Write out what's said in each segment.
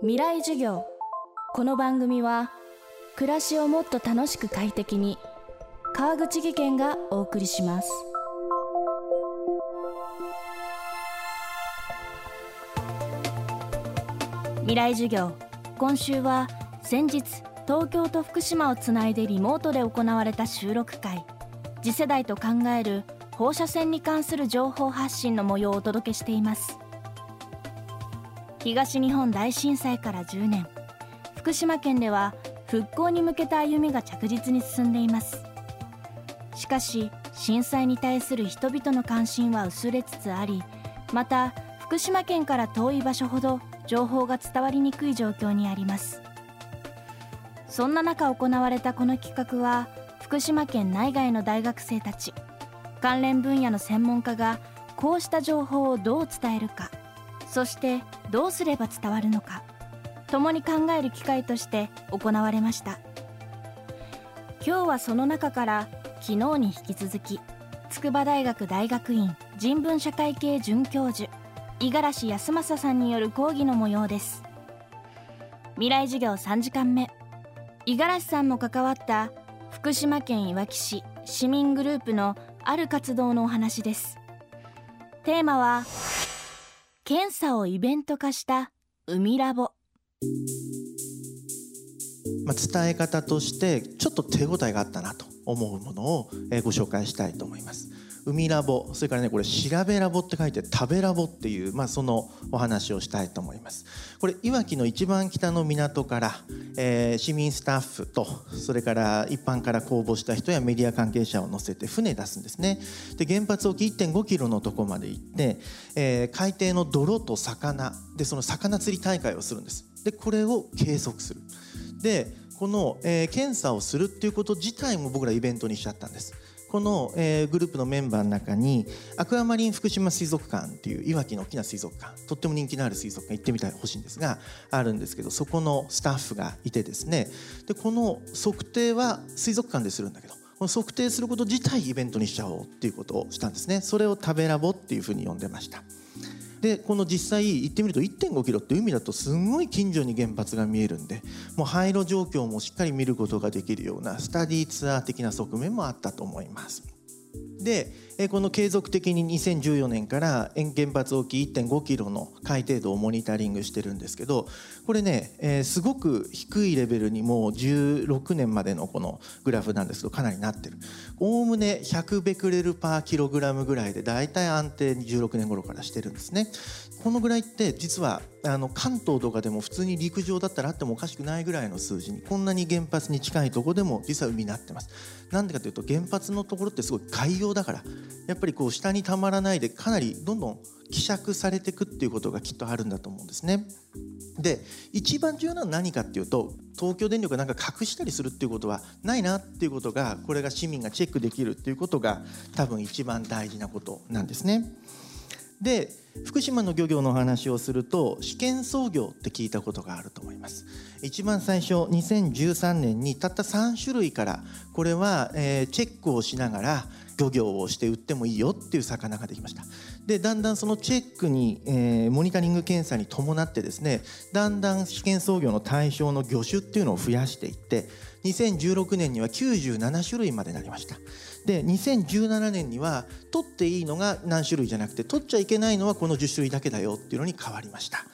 未来授業。この番組は暮らしをもっと楽しく快適に川口義賢がお送りします。未来授業今週は先日東京と福島をつないでリモートで行われた収録会。次世代と考える放射線に関する情報発信の模様をお届けしています。東日本大震災から10年。福島県では復興に向けた歩みが着実に進んでいます。しかし震災に対する人々の関心は薄れつつありまた福島県から遠い場所ほど情報が伝わりにくい状況にあります。そんな中行われたこの企画は福島県内外の大学生たち関連分野の専門家がこうした情報をどう伝えるかそしてどうすれば伝わるのか共に考える機会として行われました。今日はその中から昨日に引き続き筑波大学大学院人文社会系准教授五十嵐康政さんによる講義の模様です。未来授業3時間目。五十嵐さんも関わった福島県いわき市市民グループのある活動のお話です。テーマは検査をイベント化した海ラボ。まあ、伝え方としてちょっと手応えがあったなと思うものをご紹介したいと思います。海ラボそれからねこれ調べラボって書いて食べラボっていう、まあ、そのお話をしたいと思います。これいわきの一番北の港から、えー、市民スタッフとそれから一般から公募した人やメディア関係者を乗せて船出すんですね。で原発沖1.5キロのとこまで行って、えー、海底の泥と魚。でその魚釣り大会をするんです。でこれを計測する。でこの、えー、検査をするっていうこと自体も僕らイベントにしちゃったんです。この、えー、グループのメンバーの中にアクアマリン福島水族館っていういわきの大きな水族館とっても人気のある水族館行ってみてほしいんですがあるんですけどそこのスタッフがいてですねでこの測定は水族館でするんだけどこの測定すること自体イベントにしちゃおうっていうことをしたんですね。それを食べラボっていうふうに呼んでました。でこの実際行ってみると1.5キロって海だとすごい近所に原発が見えるんでもう廃炉状況もしっかり見ることができるようなスタディツアー的な側面もあったと思います。でこの継続的に2014年から原発沖1.5キロの海底度をモニタリングしてるんですけどこれね、え、すごく低いレベルにもう16年までのこのグラフなんですけどかなりなってる。おおむね100ベクレルパーキログラムぐらいでだいたい安定に16年頃からしてるんですね。このぐらいって実はあの関東とかでも普通に陸上だったらあってもおかしくないぐらいの数字にこんなに原発に近いとこでも実は海になってます。なんでかというと原発のところってすごい海洋だからやっぱりこう下にたまらないでかなりどんどん希釈されていくっていうことがきっとあるんだと思うんですね。で一番重要なのは何かっていうと東京電力がなんか隠したりするっていうことはないなっていうことがこれが市民がチェックできるっていうことが多分一番大事なことなんですね。で福島の漁業の話をすると試験操業って聞いたことがあると思います。一番最初2013年にたった3種類からこれは、えー、チェックをしながら漁業をして売ってもいいよっていう魚ができました。でだんだんそのチェックに、えー、モニタリング検査に伴ってですねだんだん試験操業の対象の魚種っていうのを増やしていって2016年には97種類までなりました。で2017年には取っていいのが何種類じゃなくて取っちゃいけないのはこの10種類だけだよっていうのに変わりました。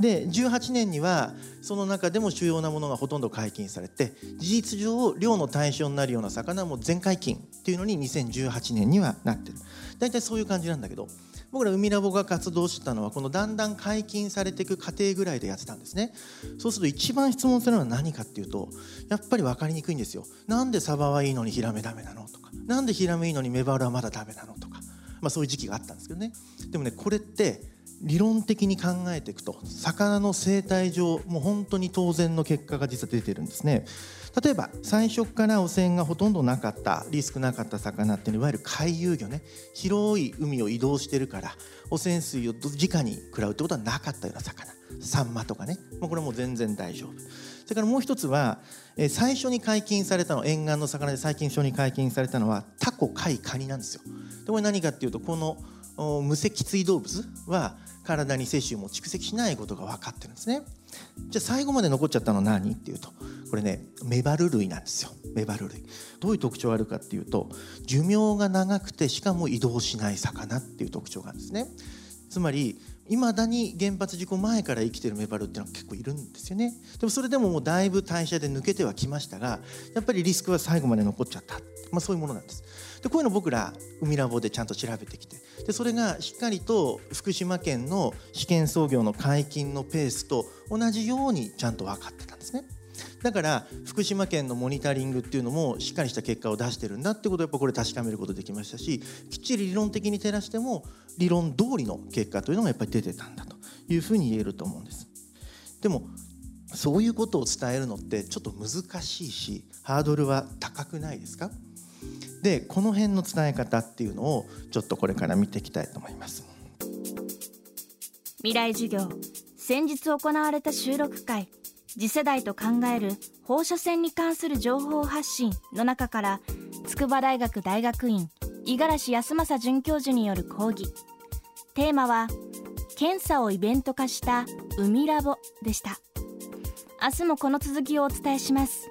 で18年にはその中でも主要なものがほとんど解禁されて事実上漁の対象になるような魚も全解禁っていうのに2018年にはなってる。大体そういう感じなんだけど僕ら海ラボが活動してたのはこのだんだん解禁されていく過程ぐらいでやってたんですね。そうすると一番質問するのは何かっていうとやっぱり分かりにくいんですよ。なんでサバはいいのにヒラメダメなのとか。なんでヒラメいいのにメバルはまだダメなのとか、まあ、そういう時期があったんですけどね。でもねこれって理論的に考えていくと魚の生態上もう本当に当然の結果が実は出てるんですね。例えば最初から汚染がほとんどなかったリスクなかった魚っていうのはいわゆる回遊魚ね。広い海を移動してるから汚染水を直に食らうってことはなかったような魚。サンマとかね。もうこれも全然大丈夫。それからもう一つは最初に解禁されたの沿岸の魚で最近初に解禁されたのはタコ貝カニなんですよ。でこれ何かっていうとこの無脊椎動物は体に摂取も蓄積しないことが分かってるんですね。じゃあ最後まで残っちゃったの何っていうとこれねメバル類なんですよ。メバル類。どういう特徴があるかっていうと寿命が長くてしかも移動しない魚っていう特徴があるんですね。つまりいまだに原発事故前から生きてるメバルっていうのは結構いるんですよね。でもそれでももうだいぶ代謝で抜けてはきましたがやっぱりリスクは最後まで残っちゃった、まあ、そういうものなんです。でこういうの僕ら海ラボでちゃんと調べてきて。でそれがしっかりと福島県の試験操業の解禁のペースと同じようにちゃんと分かってたんですね。だから福島県のモニタリングっていうのもしっかりした結果を出してるんだってことをやっぱこれ確かめることできましたしきっちり理論的に照らしても理論通りの結果というのがやっぱり出てたんだというふうに言えると思うんです。でもそういうことを伝えるのってちょっと難しいしハードルは高くないですか？でこの辺の伝え方っていうのをちょっとこれから見ていきたいと思います。未来授業。先日行われた収録会。次世代と考える放射線に関する情報発信の中から筑波大学大学院五十嵐康政准教授による講義。テーマは検査をイベント化した海ラボでした。明日もこの続きをお伝えします。